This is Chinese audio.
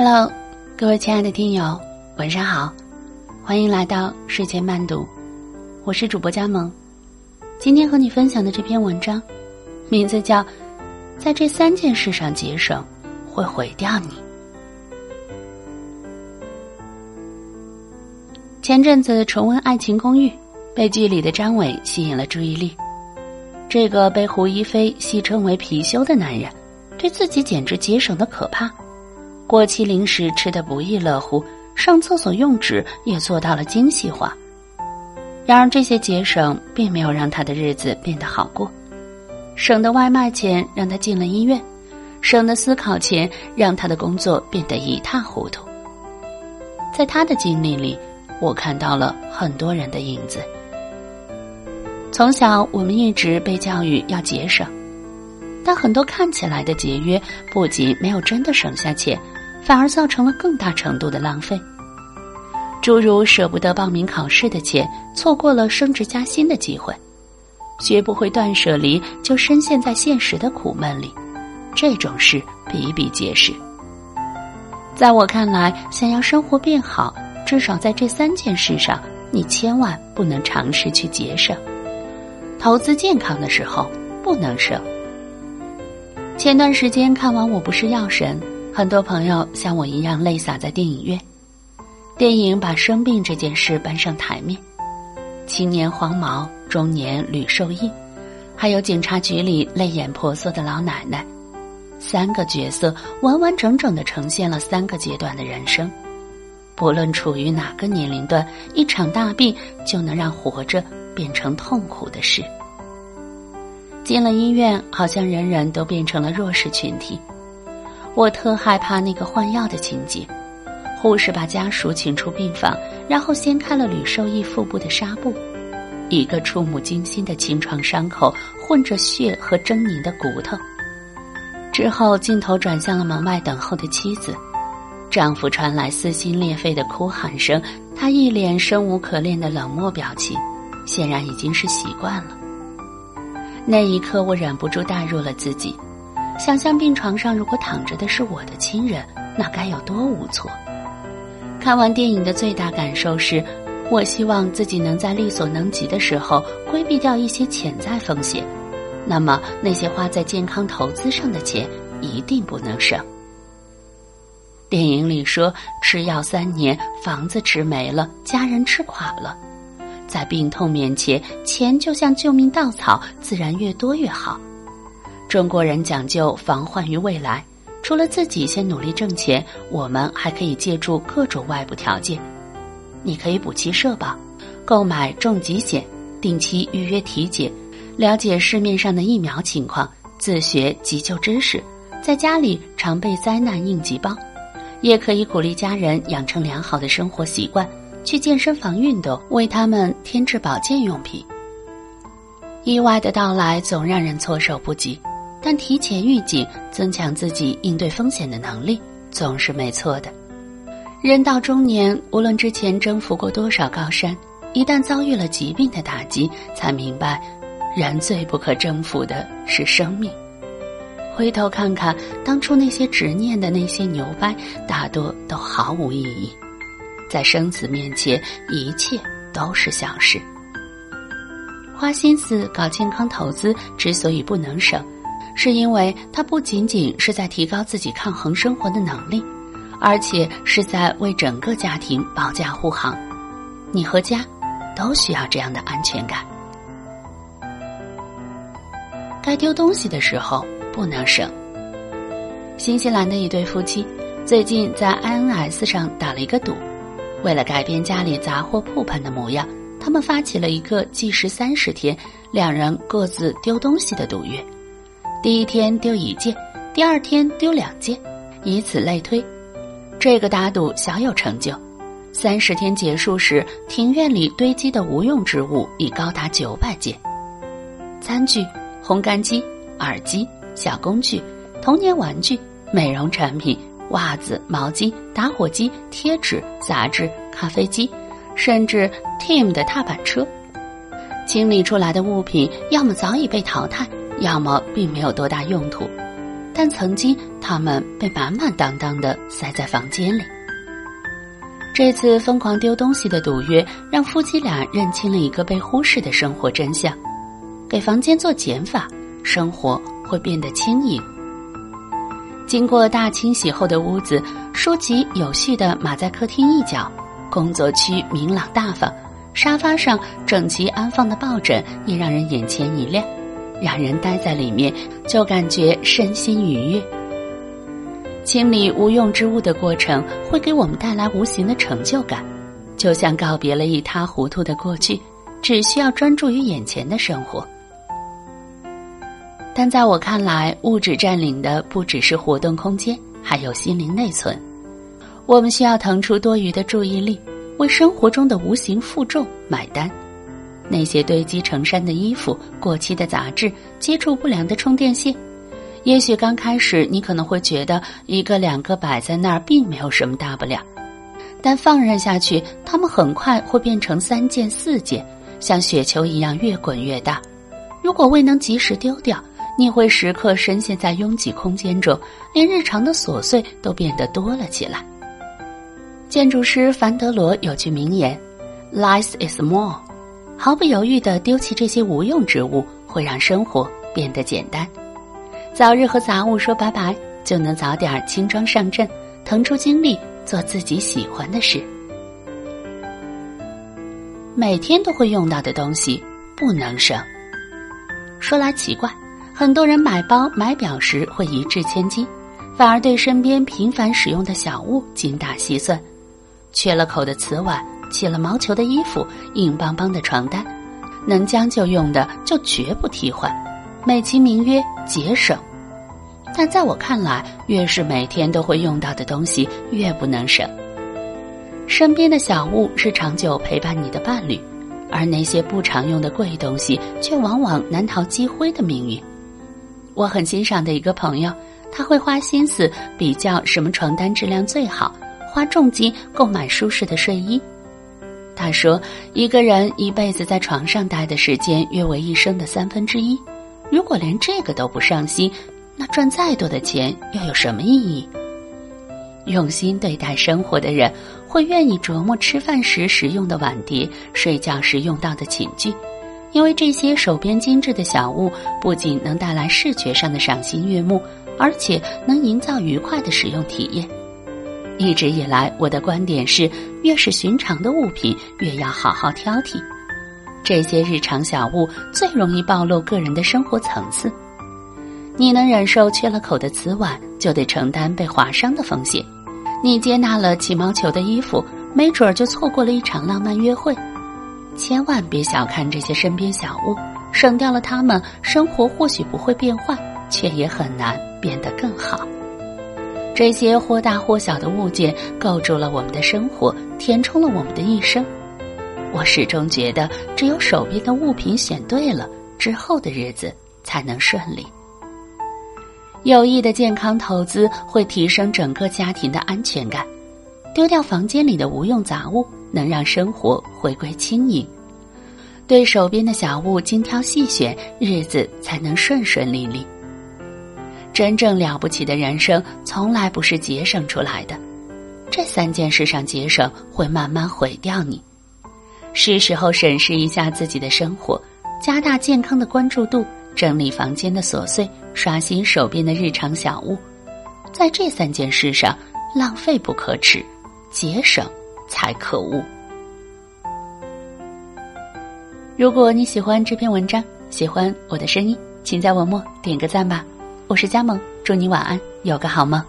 Hello，各位亲爱的听友，晚上好，欢迎来到睡前慢读，我是主播佳萌。今天和你分享的这篇文章，名字叫《在这三件事上节省会毁掉你》。前阵子重温《爱情公寓》，被剧里的张伟吸引了注意力。这个被胡一菲戏称为“貔貅”的男人，对自己简直节省的可怕。过期零食吃得不亦乐乎，上厕所用纸也做到了精细化。然而这些节省并没有让他的日子变得好过，省的外卖钱让他进了医院，省的思考钱让他的工作变得一塌糊涂。在他的经历里，我看到了很多人的影子。从小我们一直被教育要节省，但很多看起来的节约不仅没有真的省下钱。反而造成了更大程度的浪费，诸如舍不得报名考试的钱，错过了升职加薪的机会；学不会断舍离，就深陷在现实的苦闷里。这种事比比皆是。在我看来，想要生活变好，至少在这三件事上，你千万不能尝试去节省。投资健康的时候不能省。前段时间看完《我不是药神》。很多朋友像我一样泪洒在电影院，电影把生病这件事搬上台面，青年黄毛、中年吕受益，还有警察局里泪眼婆娑的老奶奶，三个角色完完整整的呈现了三个阶段的人生，不论处于哪个年龄段，一场大病就能让活着变成痛苦的事。进了医院，好像人人都变成了弱势群体。我特害怕那个换药的情节，护士把家属请出病房，然后掀开了吕受益腹部的纱布，一个触目惊心的清创伤口，混着血和狰狞的骨头。之后镜头转向了门外等候的妻子，丈夫传来撕心裂肺的哭喊声，他一脸生无可恋的冷漠表情，显然已经是习惯了。那一刻，我忍不住代入了自己。想象病床上如果躺着的是我的亲人，那该有多无措。看完电影的最大感受是，我希望自己能在力所能及的时候规避掉一些潜在风险。那么那些花在健康投资上的钱一定不能省。电影里说，吃药三年，房子吃没了，家人吃垮了，在病痛面前，钱就像救命稻草，自然越多越好。中国人讲究防患于未来，除了自己先努力挣钱，我们还可以借助各种外部条件。你可以补齐社保，购买重疾险，定期预约体检，了解市面上的疫苗情况，自学急救知识，在家里常备灾难应急包。也可以鼓励家人养成良好的生活习惯，去健身房运动，为他们添置保健用品。意外的到来总让人措手不及。但提前预警，增强自己应对风险的能力，总是没错的。人到中年，无论之前征服过多少高山，一旦遭遇了疾病的打击，才明白，人最不可征服的是生命。回头看看当初那些执念的那些牛掰，大多都毫无意义。在生死面前，一切都是小事。花心思搞健康投资，之所以不能省。是因为它不仅仅是在提高自己抗衡生活的能力，而且是在为整个家庭保驾护航。你和家都需要这样的安全感。该丢东西的时候不能省。新西兰的一对夫妻最近在 INS 上打了一个赌，为了改变家里杂货铺盆的模样，他们发起了一个计时三十天，两人各自丢东西的赌约。第一天丢一件，第二天丢两件，以此类推。这个打赌小有成就。三十天结束时，庭院里堆积的无用之物已高达九百件：餐具、烘干机、耳机、小工具、童年玩具、美容产品、袜子、毛巾、打火机、贴纸、杂志、咖啡机，甚至 Team 的踏板车。清理出来的物品，要么早已被淘汰。要么并没有多大用途，但曾经它们被满满当当的塞在房间里。这次疯狂丢东西的赌约，让夫妻俩认清了一个被忽视的生活真相：给房间做减法，生活会变得轻盈。经过大清洗后的屋子，书籍有序的码在客厅一角，工作区明朗大方，沙发上整齐安放的抱枕也让人眼前一亮，让人待在里面就感觉身心愉悦。清理无用之物的过程会给我们带来无形的成就感，就像告别了一塌糊涂的过去，只需要专注于眼前的生活。但在我看来，物质占领的不只是活动空间，还有心灵内存。我们需要腾出多余的注意力，为生活中的无形负重买单。那些堆积成山的衣服、过期的杂志、接触不良的充电线。也许刚开始你可能会觉得一个两个摆在那儿并没有什么大不了，但放任下去，它们很快会变成三件四件，像雪球一样越滚越大。如果未能及时丢掉，你会时刻深陷在拥挤空间中，连日常的琐碎都变得多了起来。建筑师凡德罗有句名言：“Less is more。”毫不犹豫地丢弃这些无用之物，会让生活变得简单。早日和杂物说拜拜，就能早点轻装上阵，腾出精力做自己喜欢的事。每天都会用到的东西不能省。说来奇怪，很多人买包买表时会一掷千金，反而对身边频繁使用的小物精打细算。缺了口的瓷碗，起了毛球的衣服，硬邦邦的床单，能将就用的就绝不替换，美其名曰节省。但在我看来，越是每天都会用到的东西，越不能省。身边的小物是长久陪伴你的伴侣，而那些不常用的贵东西，却往往难逃积灰的命运。我很欣赏的一个朋友，他会花心思比较什么床单质量最好，花重金购买舒适的睡衣。他说，一个人一辈子在床上待的时间约为一生的三分之一，如果连这个都不上心。那赚再多的钱又有什么意义？用心对待生活的人，会愿意琢磨吃饭时使用的碗碟、睡觉时用到的寝具，因为这些手边精致的小物不仅能带来视觉上的赏心悦目，而且能营造愉快的使用体验。一直以来，我的观点是，越是寻常的物品，越要好好挑剔。这些日常小物最容易暴露个人的生活层次。你能忍受缺了口的瓷碗，就得承担被划伤的风险。你接纳了起毛球的衣服，没准儿就错过了一场浪漫约会。千万别小看这些身边小物，省掉了它们，生活或许不会变坏，却也很难变得更好。这些或大或小的物件构筑了我们的生活，填充了我们的一生。我始终觉得，只有手边的物品选对了，之后的日子才能顺利。有益的健康投资会提升整个家庭的安全感，丢掉房间里的无用杂物，能让生活回归轻盈。对手边的小物精挑细选，日子才能顺顺利利。真正了不起的人生，从来不是节省出来的。这三件事上节省，会慢慢毁掉你。是时候审视一下自己的生活，加大健康的关注度。整理房间的琐碎，刷新手边的日常小物，在这三件事上，浪费不可耻，节省才可恶。如果你喜欢这篇文章，喜欢我的声音，请在文末点个赞吧。我是佳梦，祝你晚安，有个好梦。